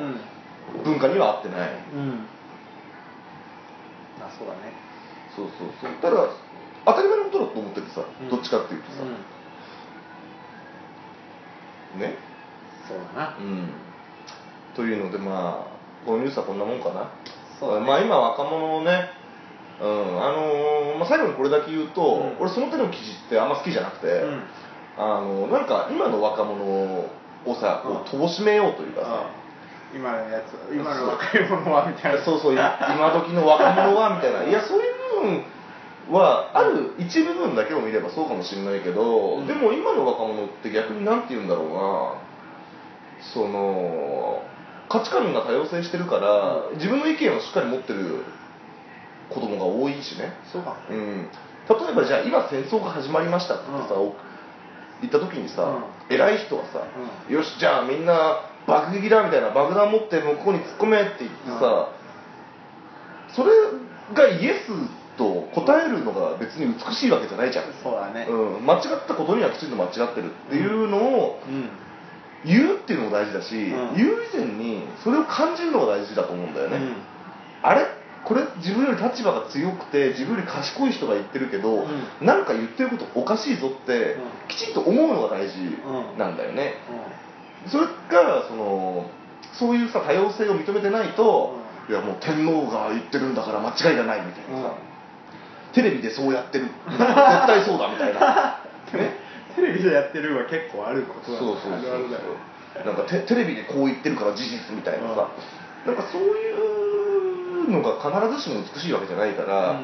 Speaker 2: 文化には合ってない、
Speaker 1: うん。あそうだね。
Speaker 2: そうそうそう。ただ当たり前のことだと思っててさ、
Speaker 1: うん。
Speaker 2: どっちかっていうとさ、
Speaker 1: うん。
Speaker 2: ね？
Speaker 1: そうだな。
Speaker 2: うん。というのでまあこのニュースはこんなもんかな。
Speaker 1: そうだね。
Speaker 2: まあ今若者をねうんあのーまあ、最後にこれだけ言うと、
Speaker 1: うん。
Speaker 2: 俺その手の記事ってあんま好きじゃなくて、
Speaker 1: うん。
Speaker 2: あのなんか今の若者をさこ
Speaker 1: うん。
Speaker 2: う乏しめようというかさ、
Speaker 1: 今のやつ今の若い者はみたいな。
Speaker 2: そうそう 今時の若者はみたいな。いやそういう部分はある一部分だけを見ればそうかもしれないけど、
Speaker 1: うん。
Speaker 2: でも今の若者って逆に何て言うんだろうな。その価値観が多様性してるから、
Speaker 1: うん。
Speaker 2: 自分の意見をしっかり持ってる子供が多いしね、
Speaker 1: そうか
Speaker 2: うん、例えばじゃあ今戦争が始まりましたって言ってさ、
Speaker 1: うん。
Speaker 2: お言った時にさ、
Speaker 1: う
Speaker 2: 偉い人はさ、
Speaker 1: う
Speaker 2: よしじゃあみんな爆撃だみたいな爆弾持ってもうここに突っ込めって言ってさ、それがイエスと答えるのが別に美しいわけじゃないじゃん、
Speaker 1: そうだね。
Speaker 2: うん、間違ったことにはきちんと間違ってるっていうのを
Speaker 1: うん。
Speaker 2: 言うっていうのも大事だし、
Speaker 1: ん。
Speaker 2: 言う以前にそれを感じるのが大事だと思うんだよね、
Speaker 1: うん。
Speaker 2: あれ？これ自分より立場が強くて自分より賢い人が言ってるけど、
Speaker 1: う
Speaker 2: なんか言ってることおかしいぞって、
Speaker 1: うん。
Speaker 2: きちんと思うのが大事なんだよね、それがそのそういうさ多様性を認めてないと、いやもう天皇が言ってるんだから間違いがないみたいなさ、テレビでそうやってる絶対そうだみたいな。
Speaker 1: でもテレビでやってるは結構あることだ
Speaker 2: そうそうそう。
Speaker 1: あるあるだよ
Speaker 2: なんかテテレビでこう言ってるから事実みたいなさ、なんかそういうのが必ずしも美しいわけじゃないから、
Speaker 1: うん。
Speaker 2: うん。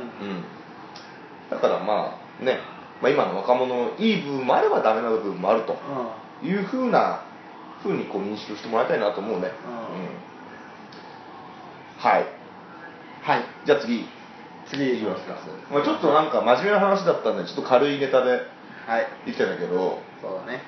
Speaker 2: だからまあね。まあ、今の若者のいい部分もあればダメな部分もあると。
Speaker 1: うん。
Speaker 2: いうふうなふうにこう認識をしてもらいたいなと思うね、
Speaker 1: うん。
Speaker 2: はい。
Speaker 1: はい。
Speaker 2: じゃあ次
Speaker 1: 次いきますか。
Speaker 2: まあ、ちょっとなんか真面目な話だったんでちょっと軽いネタで
Speaker 1: はい。
Speaker 2: 言ってたんだけど
Speaker 1: そうだね。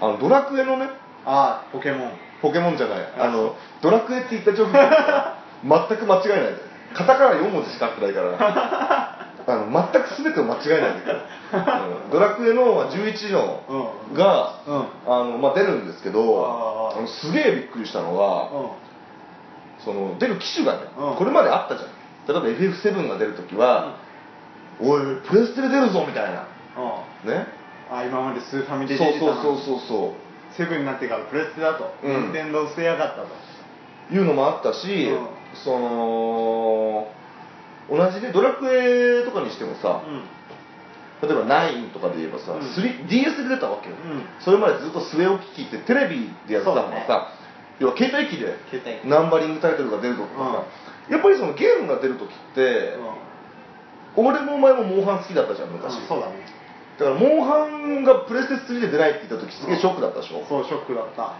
Speaker 2: あのドラクエのね
Speaker 1: ああポケモン。
Speaker 2: ポケモンじゃない
Speaker 1: あ
Speaker 2: あのドラクエって言った直後から全く間違いないで。カタカナ4文字しか書ってないから あの全く全てを間違えないんだけど、う んドラクエの11の
Speaker 1: うん。
Speaker 2: が、
Speaker 1: うん。
Speaker 2: あのまあ、出るんですけど
Speaker 1: あ
Speaker 2: のすげえびっくりしたのが、
Speaker 1: うん。
Speaker 2: その出る機種がね、
Speaker 1: うん。
Speaker 2: これまであったじゃん例えば FF7 が出るときは、おいプレステで出るぞみたいな。
Speaker 1: うん。
Speaker 2: ね？
Speaker 1: あ今までスーファミで
Speaker 2: そう
Speaker 1: 出てた
Speaker 2: そう
Speaker 1: の
Speaker 2: そうそう。そ
Speaker 1: セブンになってからプレステだと
Speaker 2: うん。
Speaker 1: 任天堂捨てやがったと。
Speaker 2: ういうのもあったし、
Speaker 1: うん。
Speaker 2: その同じねドラクエとかにしてもさ、
Speaker 1: うん。
Speaker 2: 例えば9とかで言えばさ、
Speaker 1: うん。
Speaker 2: 3DS で出たわけよ、
Speaker 1: うん。
Speaker 2: それまでずっと据え置き機ってテレビでやってたのがさ、要は携帯機で
Speaker 1: 携帯機。
Speaker 2: ナンバリングタイトルが出るとか。さ、やっぱりそのゲームが出るときって、俺もお前もモンハン好きだったじゃん昔、
Speaker 1: うんそうだね。
Speaker 2: だからモンハンがプレステ3で出ないって言った時すげえショックだったでしょ、
Speaker 1: そうショックだった。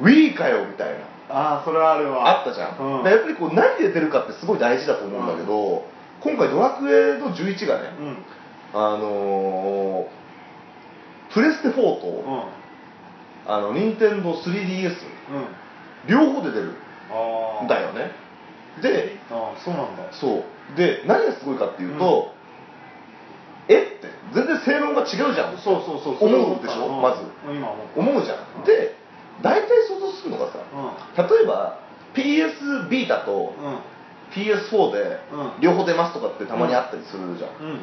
Speaker 2: Wii かよみたいな。
Speaker 1: ああそれはあるわ。
Speaker 2: あったじゃん、
Speaker 1: うん。
Speaker 2: やっぱりこう何で出るかってすごい大事だと思うんだけど、今回ドラクエの11がね、
Speaker 1: うん。
Speaker 2: あのープレステ4と、
Speaker 1: うん。
Speaker 2: あの任天堂 3DS
Speaker 1: うん
Speaker 2: 両方で出る。んだよね。で
Speaker 1: ああそうなんだ。
Speaker 2: そう。で何がすごいかっていうと、えって全然性能が違うじゃん。
Speaker 1: そうそうそう
Speaker 2: 思うでしょ？
Speaker 1: ん。
Speaker 2: まず。
Speaker 1: 思う。
Speaker 2: じゃん。で大体想像するのがさ
Speaker 1: うん。
Speaker 2: 例えば PS ビータと
Speaker 1: うん。
Speaker 2: PS4 で
Speaker 1: うん。
Speaker 2: 両方出ますとかってたまにあったりするじゃん、
Speaker 1: うん。
Speaker 2: っ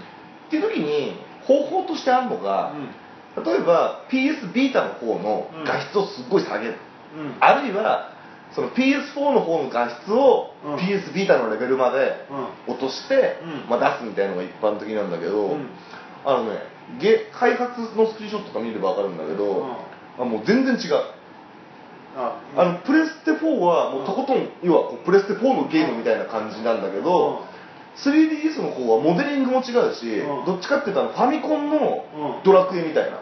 Speaker 2: ていう時に方法としてあるのが、例えば PS ビータの方の画質をすっごい下げる、
Speaker 1: うんうん。
Speaker 2: あるいはその PS4 の方の画質を
Speaker 1: うん。
Speaker 2: PS ビータのレベルまで
Speaker 1: うん。
Speaker 2: 落として、
Speaker 1: うん。
Speaker 2: まあ、出すみたいなのが一般的なんだけど、
Speaker 1: うん。
Speaker 2: あのねゲ開発のスクリーンショットとか見れば分かるんだけど、
Speaker 1: うん。
Speaker 2: あもう全然違う、
Speaker 1: あ。
Speaker 2: あのプレステ4はもうとことん、要はこうプレステ4のゲームみたいな感じなんだけど、3DS の方はモデリングも違うし、
Speaker 1: うん。
Speaker 2: どっちかっていうとあのファミコンの
Speaker 1: うん。
Speaker 2: ドラクエみたいな、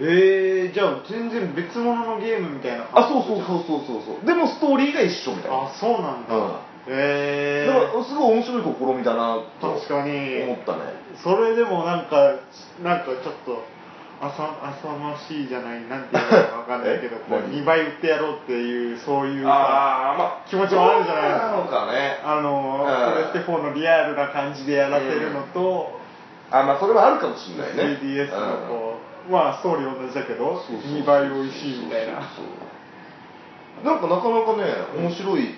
Speaker 1: えー、じゃあ全然別物のゲームみたいな
Speaker 2: あそうそうそうそうそうそう。でもストーリーが一緒みたいな。
Speaker 1: あそうなんだ、
Speaker 2: うん。
Speaker 1: え
Speaker 2: だからすごい面白い試みだなと思
Speaker 1: 確かに。
Speaker 2: ったね。
Speaker 1: それでもなんかなんかちょっと浅浅ましいじゃないなんていうのかわかんないけど
Speaker 2: え
Speaker 1: こう
Speaker 2: 何
Speaker 1: 2倍売ってやろうっていうそういうさ
Speaker 2: ああまあ
Speaker 1: 気持ちもあるじゃない？ですか
Speaker 2: そうなのかね。
Speaker 1: あの
Speaker 2: うん。
Speaker 1: プレステ4のリアルな感じでやらせるのと、
Speaker 2: あまあそれはあるかもしれないね。
Speaker 1: 3DS の
Speaker 2: うん
Speaker 1: こう、まあストーリー同じだけど
Speaker 2: そうそうそう
Speaker 1: 2倍美味しいみたいな。
Speaker 2: なんかなかなかね面白い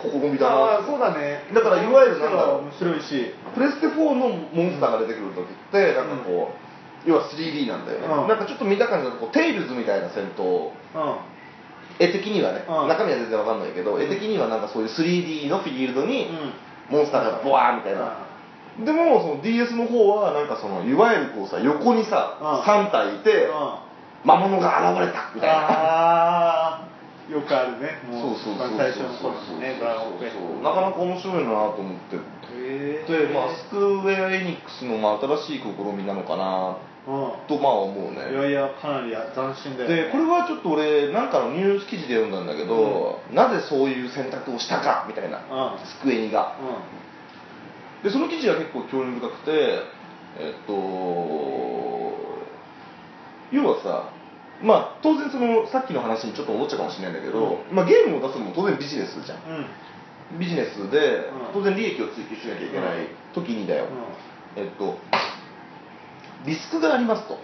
Speaker 2: 試みだな。
Speaker 1: ああそうだね。
Speaker 2: だからいわゆるなんだろう
Speaker 1: 面白いし。
Speaker 2: プレステ4のモンスターが出てくる時ってなんかこう、要は 3D なんだよね、
Speaker 1: うん。
Speaker 2: なんかちょっと見た感じだとこうテイルズみたいな戦闘。
Speaker 1: うん。
Speaker 2: 絵的にはね、
Speaker 1: うん。
Speaker 2: 中身は全然わかんないけど、
Speaker 1: うん。
Speaker 2: 絵的にはなんかそういう 3D のフィールドに
Speaker 1: うん。
Speaker 2: モンスターがボワーみたいな、でもその DS の方はなんかそのいわゆるこうさ横にさ、
Speaker 1: うん。
Speaker 2: 3体いて、魔物が現れたみたいな。
Speaker 1: ああよくあるね。も
Speaker 2: そうそうそうそう
Speaker 1: 一番最初の頃のねドラゴンクエスト。
Speaker 2: そうなかなか面白いなと思って。
Speaker 1: へ
Speaker 2: でまあスクウェア・エニックスのまあ新しい試みなのかな
Speaker 1: う
Speaker 2: とまあ思うね。
Speaker 1: んいやいやかなり斬新だよね。
Speaker 2: でこれはちょっと俺なんかのニュース記事で読んだんだけど、なぜそういう選択をしたかみたいな、
Speaker 1: うん。
Speaker 2: スクエニが。
Speaker 1: う
Speaker 2: でその記事は結構興味深くてえっと要はさまあ当然そのさっきの話にちょっと戻っちゃうかもしれないんだけど、まあ、ゲームを出すのも当然ビジネスじゃん。ビジネスで
Speaker 1: うん。
Speaker 2: 当然利益を追求しなきゃいけない時にだよ、えっとリスクがありますと。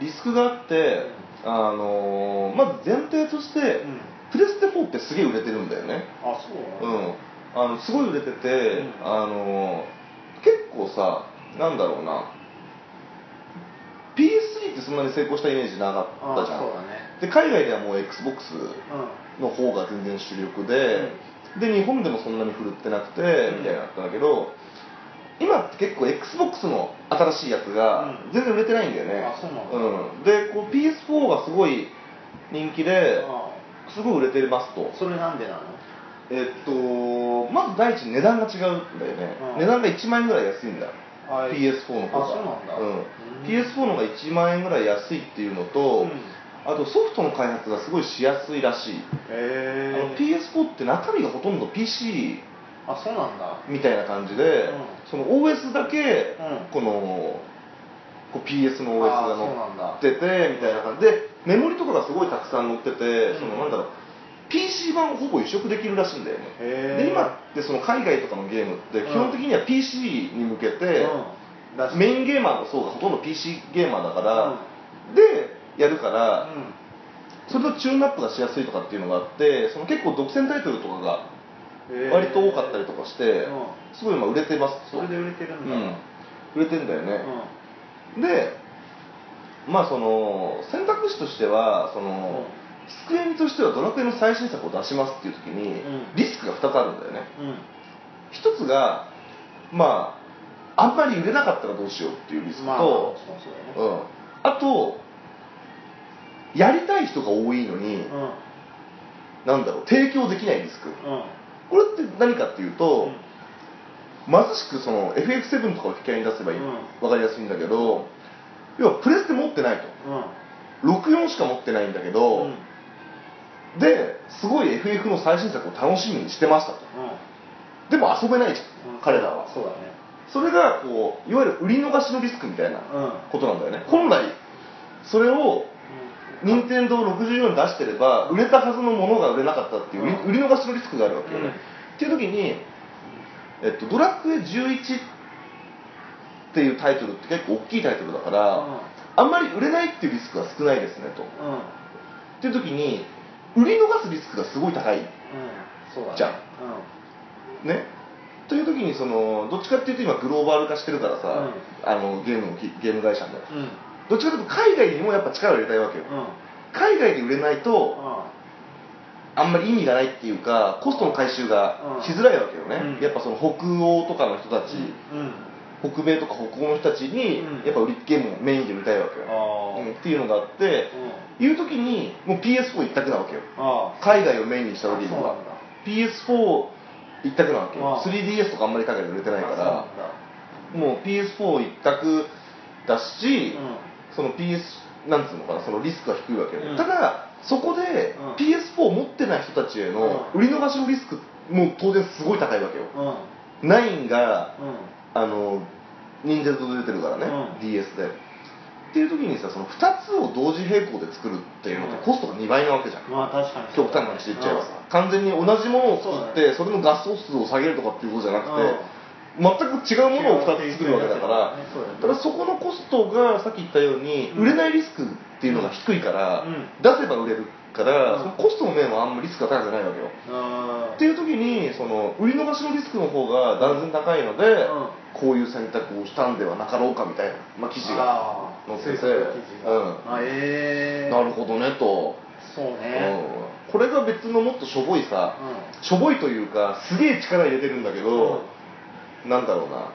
Speaker 2: リスクがあってあのーまず前提として、
Speaker 1: うん。
Speaker 2: プレステ4ってすげえ売れてるんだよね。
Speaker 1: あそう
Speaker 2: うんあのすごい売れてて、
Speaker 1: うん。
Speaker 2: あの結構さなんだろうな。PS3 ってそんなに成功したイメージなかったじゃん。
Speaker 1: あそうだね。
Speaker 2: で海外ではもう XBOX
Speaker 1: う
Speaker 2: の方が全然主力で、で日本でもそんなに振るってなくて、
Speaker 1: うん。
Speaker 2: みたいなのあったんだけど今って結構 XBOX の新しいやつが
Speaker 1: うん。
Speaker 2: 全然売れてないんだよね、
Speaker 1: あそうなんだ
Speaker 2: うん。でこう PS4 がすごい人気で
Speaker 1: あ
Speaker 2: すごい売れてますと。
Speaker 1: それなんでなの？
Speaker 2: えっとまず第一に値段が違うんだよね、
Speaker 1: うん。
Speaker 2: 値段が1万円ぐらい安いんだ。
Speaker 1: あ
Speaker 2: PS4 の方が。
Speaker 1: うなんだ。
Speaker 2: うん。
Speaker 1: うん。
Speaker 2: PS4 の方が1万円ぐらい安いっていうのと、
Speaker 1: うん。
Speaker 2: あとソフトの開発がすごいしやすいらしい、
Speaker 1: へ
Speaker 2: あの PS4 って中身がほとんど PC
Speaker 1: あそうなんだ。
Speaker 2: みたいな感じで、
Speaker 1: うん。
Speaker 2: その OS だけ、
Speaker 1: うん。
Speaker 2: このこう PS の OS が載っててみたいな感じ。でメモリとかがすごいたくさん載ってて、そのなんだろう PC 版をほぼ移植できるらしいんだよね。で今ってその海外とかのゲームって基本的には PC に向けて、
Speaker 1: うん。
Speaker 2: メインゲーマーの層がほとんど PC ゲーマーだから、でやるから、
Speaker 1: うん。
Speaker 2: それとチューンアップがしやすいとかっていうのがあってその結構独占タイトルとかが割と多かったりとかして、
Speaker 1: うん。
Speaker 2: すごい今売れてます。
Speaker 1: それで売れてるんだ。
Speaker 2: うん。売れてんだよね、
Speaker 1: う
Speaker 2: でまあその選択肢としてはその、スクエニとしてはドラクエの最新作を出しますっていう時に、
Speaker 1: うん。
Speaker 2: リスクが2つあるんだよね。
Speaker 1: んうん。
Speaker 2: 一つがまああんまり売れなかったらどうしようっていうリスクと、
Speaker 1: まあそう
Speaker 2: ん、あとやりたい人が多いのに、
Speaker 1: うん。
Speaker 2: なんだろう提供できないリスク。
Speaker 1: うん。
Speaker 2: これって何かっていうと、まさしくその FF7 とかを引き合いに出せばいい、
Speaker 1: うん。
Speaker 2: わかりやすいんだけど要はプレステ持ってないと。
Speaker 1: うん。
Speaker 2: 64しか持ってないんだけど、
Speaker 1: うん
Speaker 2: ですごい FF の最新作を楽しみにしてましたと。でも遊べないじゃん、
Speaker 1: うん。
Speaker 2: 彼らは。
Speaker 1: そうだね。
Speaker 2: それがこういわゆる売り逃しのリスクみたいな
Speaker 1: うん。
Speaker 2: ことなんだよね、本来それを任天堂64に出してれば売れたはずのものが売れなかったっていう売り,、逃しのリスクがあるわけよね、
Speaker 1: うん。
Speaker 2: っていう時に、えっと、ドラクエ11っていうタイトルって結構大きいタイトルだから、
Speaker 1: うん。
Speaker 2: あんまり売れないっていうリスクが少ないですねと。
Speaker 1: うん。
Speaker 2: っていう時に売り逃すリスクがすごい高い
Speaker 1: うん。そうだね。
Speaker 2: じゃん。ね。という時にそのどっちかっていうと今グローバル化してるからさ、あのゲームゲーム会社も
Speaker 1: うん。うん
Speaker 2: どっちかというと海外にもやっぱ力を入れたいわけよ、
Speaker 1: うん。
Speaker 2: 海外で売れないと
Speaker 1: あ
Speaker 2: あんまり意味がないっていうかコストの回収がしづらいわけよね、
Speaker 1: うん。
Speaker 2: やっぱその北欧とかの人たち、
Speaker 1: うん
Speaker 2: 北米とか北欧の人たちに
Speaker 1: うん。
Speaker 2: やっぱ売りゲームをメインで売りたいわけよ、
Speaker 1: あ
Speaker 2: うん。っていうのがあって、いう時にもう PS4 一択なわけよ。
Speaker 1: あ
Speaker 2: 海外をメインにした時には
Speaker 1: そうなんだ。
Speaker 2: PS4 一択なわけよ。
Speaker 1: ああ
Speaker 2: 3DS とかあんまり海外で売れてないから。もう PS4 一択だし、その PS なんつうのかなそのリスクは低いわけよ、
Speaker 1: うん。
Speaker 2: ただそこで
Speaker 1: うん。
Speaker 2: PS4 持ってない人たちへの
Speaker 1: うん。
Speaker 2: 売り逃しのリスクも当然すごい高いわけよ。
Speaker 1: うん。うん
Speaker 2: 9が
Speaker 1: うん
Speaker 2: あの忍者と出てるからね、
Speaker 1: うん。
Speaker 2: DS で。っていう時にさその2つを同時並行で作るっていうのって
Speaker 1: うん。
Speaker 2: コストが2倍なわけじゃん、
Speaker 1: まあ確かに。
Speaker 2: 極端な話で言っちゃえばさ、完全に同じものを作ってそ,、れの画素数を下げるとかっていうことじゃなくて、全く違うものを2つ作るわけだから
Speaker 1: だよね
Speaker 2: ただそこのコストがさっき言ったように
Speaker 1: うん。
Speaker 2: 売れないリスクっていうのが低いから、
Speaker 1: うん。
Speaker 2: 出せば売れるから、
Speaker 1: うん。
Speaker 2: そのコストの面はあんまりリスクが高くないわけよ。
Speaker 1: あ
Speaker 2: っていう時にその売り逃しのリスクの方が断然高いので、
Speaker 1: うん。
Speaker 2: こういう選択をしたんではなかろうかみたいな、まあ、記事が
Speaker 1: あ
Speaker 2: 載ってて、うん。
Speaker 1: あええ
Speaker 2: なるほどねと、
Speaker 1: そうね。
Speaker 2: うん。これが別のもっとしょぼいさ、しょぼいというかすげえ力入れてるんだけど、なんだろうな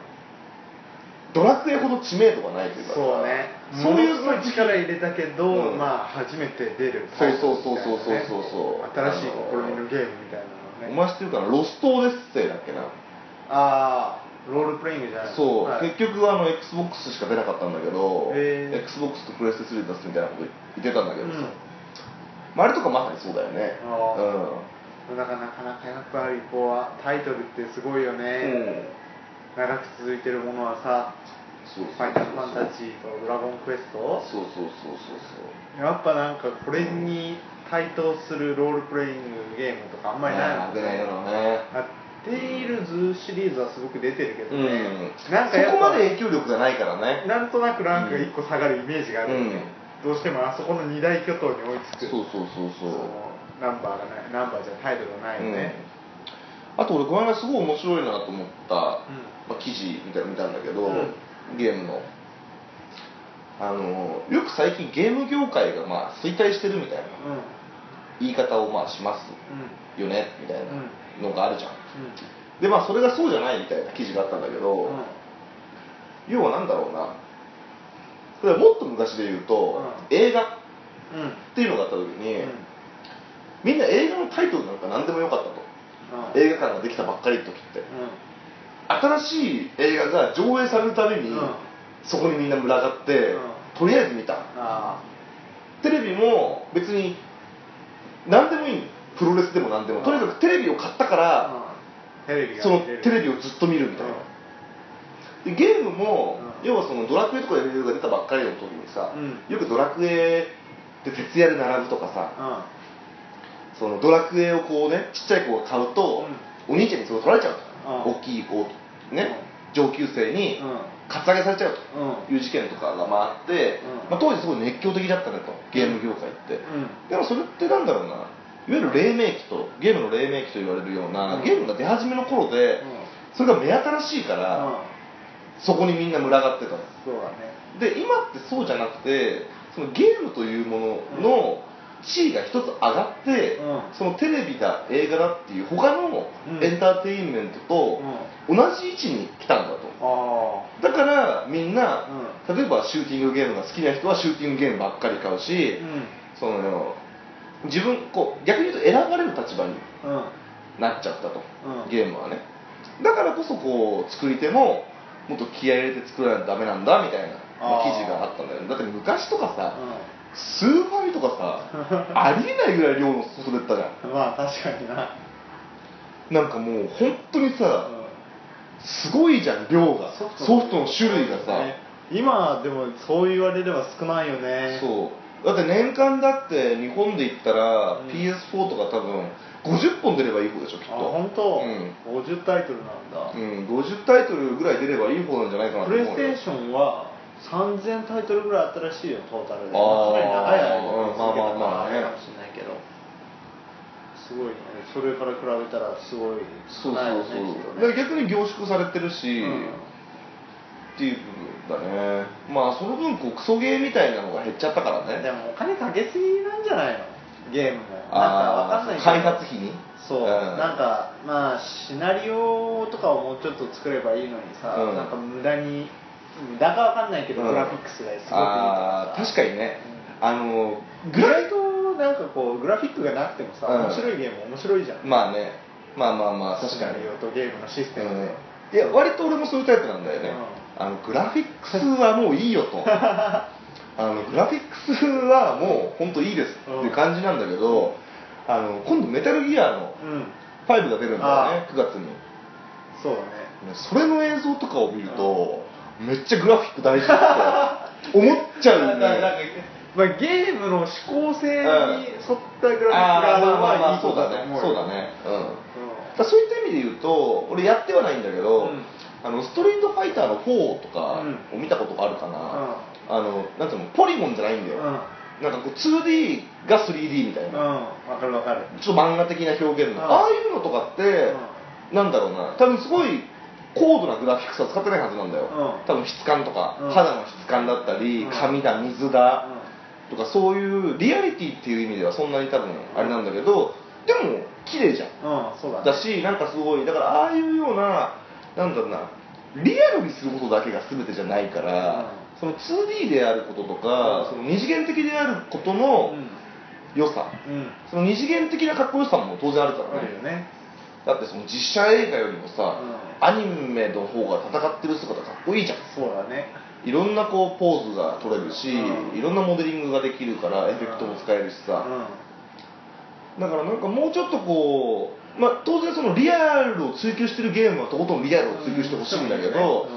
Speaker 2: ドラクエほど知名度がないというか。
Speaker 1: そうね。
Speaker 2: そういう
Speaker 1: もの力入れたけど、
Speaker 2: うん。
Speaker 1: まあ初めて出る
Speaker 2: そうそうそうそうそう。そうそう
Speaker 1: 新しい試みのゲームみたいなのね。
Speaker 2: お前知ってるかな？ロストオデッセイだっけな？
Speaker 1: ああロールプレイングじゃない。
Speaker 2: そう、
Speaker 1: はい。
Speaker 2: 結局あの XBOX しか出なかったんだけど、XBOX とプレステ3出すみたいなこと言ってたんだけどさ、
Speaker 1: うん。
Speaker 2: まあ、あれとかまさにそうだよね。
Speaker 1: あ
Speaker 2: う
Speaker 1: だからなかなかやっぱりこうタイトルってすごいよ
Speaker 2: ん、
Speaker 1: ね、長く続いてるものはさ
Speaker 2: そう
Speaker 1: ファイナルファンタジーとドラゴンクエスト？
Speaker 2: そうそうそうそうそう。
Speaker 1: やっぱなんかこれに対等するロールプレイングゲームとかあんまりないもん
Speaker 2: 出ないだろうね。
Speaker 1: あテイルズシリーズはすごく出てるけど
Speaker 2: うん。
Speaker 1: ね、なんか
Speaker 2: そこまで影響力がないからね。
Speaker 1: なんとなくランクが1個下がるイメージがあるよね、どうしてもあそこの二大巨頭に追いつく。
Speaker 2: そうそうそうそう。
Speaker 1: そのナンバーがないナンバーじゃタイトルがないよね、
Speaker 2: うん、あと俺この間すごい面白いなと思った、
Speaker 1: うん
Speaker 2: まあ、記事みたいなの見たんだけど、
Speaker 1: うん。
Speaker 2: ゲームの。あのよく最近ゲーム業界がまあ衰退してるみたいな。
Speaker 1: うん。
Speaker 2: 言い方をまあします
Speaker 1: うん。
Speaker 2: よねみたいなのがあるじゃん、
Speaker 1: う
Speaker 2: でまあそれがそうじゃないみたいな記事があったんだけど、要はなんだろうな。これはもっと昔で言うと、
Speaker 1: うん。
Speaker 2: 映画っ
Speaker 1: うん。
Speaker 2: ていうのがあった時に、
Speaker 1: うん。
Speaker 2: みんな映画のタイトルなんか何でもよかったと、映画館ができたばっかりの時って新しい映画が上映されるために、
Speaker 1: うん。
Speaker 2: そこにみんな群がって、
Speaker 1: うん。
Speaker 2: とりあえず見た。
Speaker 1: あ
Speaker 2: テレビも別に何でもいいプロレスでも何でも、
Speaker 1: うん。
Speaker 2: とにかくテレビを買ったか
Speaker 1: あ、
Speaker 2: ら、
Speaker 1: テレビが
Speaker 2: そのテレビをずっと見るみたいな、でゲームも、
Speaker 1: うん。
Speaker 2: 要はそのドラクエとか FF が出たばっかりの時にさ、
Speaker 1: うん。
Speaker 2: よくドラクエで徹夜で並ぶとかさ、
Speaker 1: うん。
Speaker 2: そのドラクエをこうねちっちゃい子が買うと、お兄ちゃんにそれを取られちゃうと、
Speaker 1: うん。
Speaker 2: 大きい子ね、上級生に
Speaker 1: うん。
Speaker 2: カツアゲされちゃう
Speaker 1: うん。
Speaker 2: という事件とかが回って、
Speaker 1: うん。
Speaker 2: まあ、当時すごい熱狂的だったねとゲーム業界って、
Speaker 1: うん。
Speaker 2: でもそれってなんだろうな。いわゆる黎明期とゲームの黎明期と言われるような、
Speaker 1: うん。
Speaker 2: ゲームが出始めの頃で、それが目新しいから、
Speaker 1: うん。
Speaker 2: そこにみんな群がってたの。
Speaker 1: そうだね。
Speaker 2: で今ってそうじゃなくてそのゲームというものの地位が一つ上がって、
Speaker 1: うん。
Speaker 2: そのテレビだ映画だっていう他の
Speaker 1: うん。
Speaker 2: エンターテインメントと同じ位置に来たんだと。
Speaker 1: あ
Speaker 2: だからみんな、
Speaker 1: う
Speaker 2: 例えばシューティングゲームが好きな人はシューティングゲームばっかり買うし、その自分こう逆に言うと選ばれる立場に
Speaker 1: うん。
Speaker 2: なっちゃったと、
Speaker 1: うん。
Speaker 2: ゲームはね。だからこそこう作り手ももっと気合い入れて作らないとダメなんだみたいな記事があったんだよね。だって昔とかさ、スーファミとかさ ありえないぐらい量の外出たじゃ
Speaker 1: うん。まあ確かにな、
Speaker 2: んなんかもう本当にさすごいじゃん量が。ソフトの種類がさ、
Speaker 1: ね。今でもそう言われれば少ないよね。
Speaker 2: そう。だって年間だって日本で言ったら、
Speaker 1: うん。
Speaker 2: PS4 とか多分50本出ればいい方でしょきっと。
Speaker 1: あ本当、
Speaker 2: うん。
Speaker 1: 50タイトルなんだ、
Speaker 2: うん、50タイトルぐらい出ればいい方なんじゃないかなと
Speaker 1: プ
Speaker 2: 思うよ。
Speaker 1: レイステーションは3000タイトルぐらいあったらしいよトータルで。まあかなり長い間
Speaker 2: うんまあまあまあね
Speaker 1: 続けたかられかもしれないけどすごいね。それから比べたらすごい。
Speaker 2: そうそう
Speaker 1: 少ないよ
Speaker 2: そう
Speaker 1: ね。きっとね
Speaker 2: 逆に凝縮されてるし、
Speaker 1: うん。
Speaker 2: っていう部分だね。まあその分こうクソゲーみたいなのが減っちゃったからね。
Speaker 1: でもお金かけすぎなんじゃないの？ゲームも。なんかわかんないけど。
Speaker 2: 開発費に？
Speaker 1: そう、
Speaker 2: ん。
Speaker 1: なんかまあシナリオとかをもうちょっと作ればいいのにさ、
Speaker 2: うん。
Speaker 1: なんか無駄に無駄かわかんないけど、
Speaker 2: うん
Speaker 1: グラフィックスがすごくいいかさ
Speaker 2: 確かにね、あの
Speaker 1: 意外となんかこうグラフィックがなくてもさ、
Speaker 2: うん。
Speaker 1: 面白いゲーム面白いじゃん、
Speaker 2: まあね。まあまあまあ。確かに
Speaker 1: ゲームのシステムで、
Speaker 2: うん、いや割と俺もそういうタイプなんだよね、あのグラフィックスはもういいよと。あのグラフィックスはもう本当いいですっていう感じなんだけど、あの今度メタルギアの
Speaker 1: うん。
Speaker 2: 5が出るんだよね9月に。
Speaker 1: そうだね。
Speaker 2: それの映像とかを見ると、めっちゃグラフィック大事って思っちゃう
Speaker 1: んか なんか
Speaker 2: ね
Speaker 1: まあ、ゲームの思考性に沿ったグラフィックが
Speaker 2: うだね
Speaker 1: だと思うよ
Speaker 2: そうだね。うん
Speaker 1: うん
Speaker 2: そういった意味で言うと俺やってはないんだけど、
Speaker 1: うん。
Speaker 2: あのストリートファイターの4とかを見たことがあるかな、あのなんていうのポリゴンじゃないんだよ、
Speaker 1: うん。
Speaker 2: なんかこう 2D が 3D みたいな、
Speaker 1: うん。わかるわかる。
Speaker 2: ちょっと漫画的な表現の、
Speaker 1: うん。
Speaker 2: ああいうのとかって、なんだろうな。多分すごい高度なグラフィックスは使ってないはずなんだよ、
Speaker 1: うん。
Speaker 2: 多分質感とか、
Speaker 1: うん。
Speaker 2: 肌の質感だったり、
Speaker 1: うん。
Speaker 2: 髪だ水だ、とかそういうリアリティっていう意味ではそんなに多分あれなんだけどでも綺麗じゃん。
Speaker 1: うん、うん、そうだね。
Speaker 2: だしなんかすごいだからああいうようななんだろうなリアルにすることだけが全てじゃないから、その 2D であることとか、
Speaker 1: うん。
Speaker 2: その二次元的であることの良さ、その二次元的なかっこよさも当然あるか
Speaker 1: あ
Speaker 2: らねだってその実写映画よりもさ、
Speaker 1: うん。
Speaker 2: アニメの方が戦ってる姿かっこいいじゃん。
Speaker 1: そうだね。
Speaker 2: いろんなこうポーズが取れるし、
Speaker 1: うん。
Speaker 2: いろんなモデリングができるからエフェクトも使えるしさ、だからなんかもうちょっとこう、まあ、当然そのリアルを追求してるゲームはとことんリアルを追求してほしいんだけど、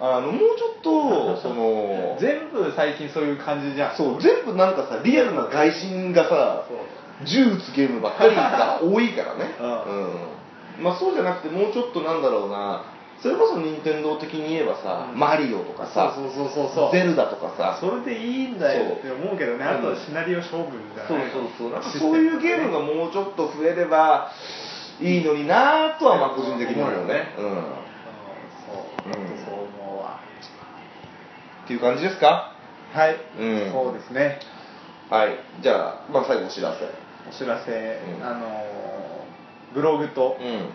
Speaker 2: あのもうちょっとその
Speaker 1: 全部最近そういう感じじゃん。
Speaker 2: そう全部なんかさリアルな外人がさ
Speaker 1: そう。
Speaker 2: 銃撃つゲームばっかりが多いからね、
Speaker 1: う
Speaker 2: うんまあ、そうじゃなくてもうちょっとなんだろうな。それこそ任天堂的に言えばさ、
Speaker 1: うん。
Speaker 2: マリオとかさ
Speaker 1: そうそうそうそう
Speaker 2: ゼルダとかさ。
Speaker 1: それでいいんだよって思うけどね。あとはシナリオ勝負じゃ
Speaker 2: そう
Speaker 1: ない
Speaker 2: そうそう。なんかそういうゲームがもうちょっと増えればいいのになとはまあ個人的に思うよね、うん、っ
Speaker 1: うん。そう、
Speaker 2: うん。
Speaker 1: そう思うわ。
Speaker 2: ていう感じですか？
Speaker 1: はい、
Speaker 2: うん。
Speaker 1: そうですね。
Speaker 2: はい。じゃあ、まあ、最後お知らせ。
Speaker 1: お知らせ、
Speaker 2: うん。
Speaker 1: あのーブログと
Speaker 2: うん。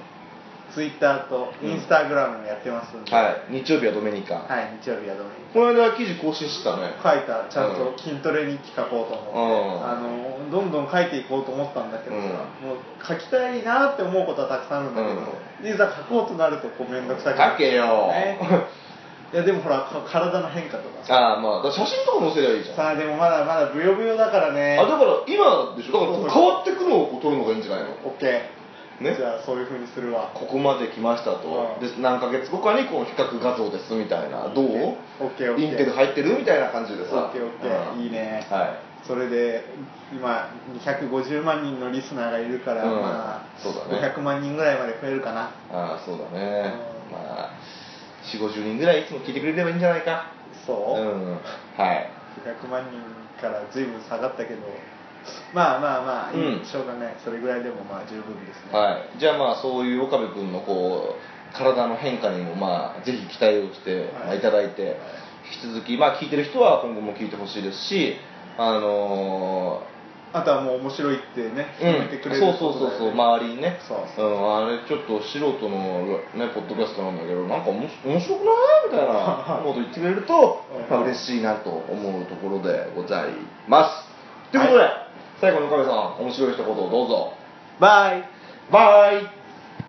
Speaker 1: ツイッターとインスタグラムもやってますんで、
Speaker 2: はい。日曜日はドメニカ、
Speaker 1: はい日曜日はどうに
Speaker 2: この間記事更新してたね。
Speaker 1: 書いたちゃんと筋トレ日記書こうと思って、
Speaker 2: うん。
Speaker 1: あのどんどん書いていこうと思ったんだけどさ、
Speaker 2: うん。
Speaker 1: もう書きたいなって思うことはたくさんあるんだけど、いざ書こうとなるとこう面倒くさく
Speaker 2: 書けよ、
Speaker 1: ね。いやでもほらか体の変化とかさ。
Speaker 2: ああまあ写真とか載せりゃいいじゃん。
Speaker 1: さあでもまだまだブヨブヨだからね。
Speaker 2: あだから今でしょ？だから変わってくのをこう撮るのがいいんじゃないの？
Speaker 1: オッケー、
Speaker 2: ね。
Speaker 1: じゃあそういうふうにするわ。
Speaker 2: ここまで来ましたと、
Speaker 1: うん。
Speaker 2: で何ヶ月後かにこう比較画像ですみたいな。どう？
Speaker 1: オッケーオッケー。
Speaker 2: インテル入ってるみたいな感じでさ
Speaker 1: オッケーオッケー。
Speaker 2: うん。
Speaker 1: いいね。
Speaker 2: はい。
Speaker 1: それで今250万人のリスナーがいるから、
Speaker 2: うん。
Speaker 1: まあ
Speaker 2: そうだね。
Speaker 1: 500万人ぐらいまで増えるかな。
Speaker 2: ああそうだね、
Speaker 1: うん。
Speaker 2: まあ4 5 0人ぐらいいつも聞いてくれればいいんじゃないか。
Speaker 1: そう、
Speaker 2: うん。はい。
Speaker 1: 500万人から随分下がったけどまあまあまあ、いい
Speaker 2: うん。
Speaker 1: しょうがない。それぐらいでもまあ十分ですね。
Speaker 2: はい、じゃあまあそういう岡部君のこう体の変化にもまあぜひ期待をして、
Speaker 1: はい。
Speaker 2: まあいただいて引き続きまあ聞いてる人は今後も聞いてほしいですしあの
Speaker 1: あとはもう面白いってね
Speaker 2: ー
Speaker 1: 認めてくれる
Speaker 2: そうそうそうそう
Speaker 1: まあ
Speaker 2: 周りにね。
Speaker 1: そうそう
Speaker 2: う。ん、あれちょっと素人のねポッドキャストなんだけどなんかおもし面白くない？みたいな こと言ってくれると、
Speaker 1: うん。
Speaker 2: まあ、嬉しいなと思うところでございます。ということで、最後に岡部さん面白い一言をどうぞ。
Speaker 1: バイ。
Speaker 2: バイ